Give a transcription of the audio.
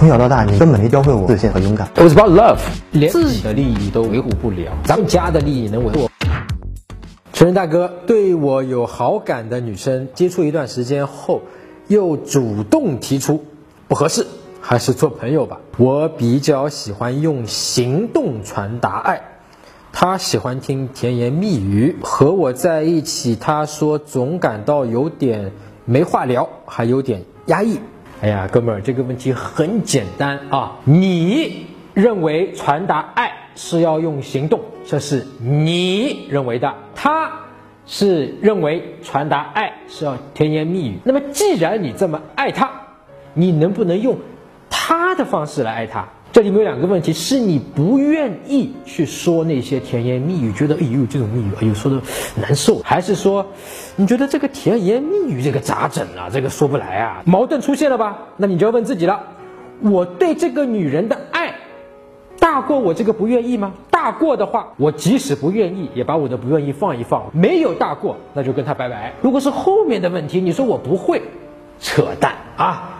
从小到大，你根本没教会我自信和勇敢。It was about love，连自己的利益都维护不了，咱们家的利益能维护？成人大哥对我有好感的女生，接触一段时间后，又主动提出不合适，还是做朋友吧。我比较喜欢用行动传达爱，她喜欢听甜言蜜语，和我在一起，她说总感到有点没话聊，还有点压抑。哎呀，哥们儿，这个问题很简单啊！你认为传达爱是要用行动，这是你认为的；他是认为传达爱是要甜言蜜语。那么，既然你这么爱他，你能不能用他的方式来爱他？这里面有两个问题：是你不愿意去说那些甜言蜜语，觉得哎呦这种蜜语哎呦说的难受，还是说你觉得这个甜言蜜语这个咋整啊？这个说不来啊，矛盾出现了吧？那你就要问自己了：我对这个女人的爱大过我这个不愿意吗？大过的话，我即使不愿意，也把我的不愿意放一放；没有大过，那就跟他拜拜。如果是后面的问题，你说我不会，扯淡啊！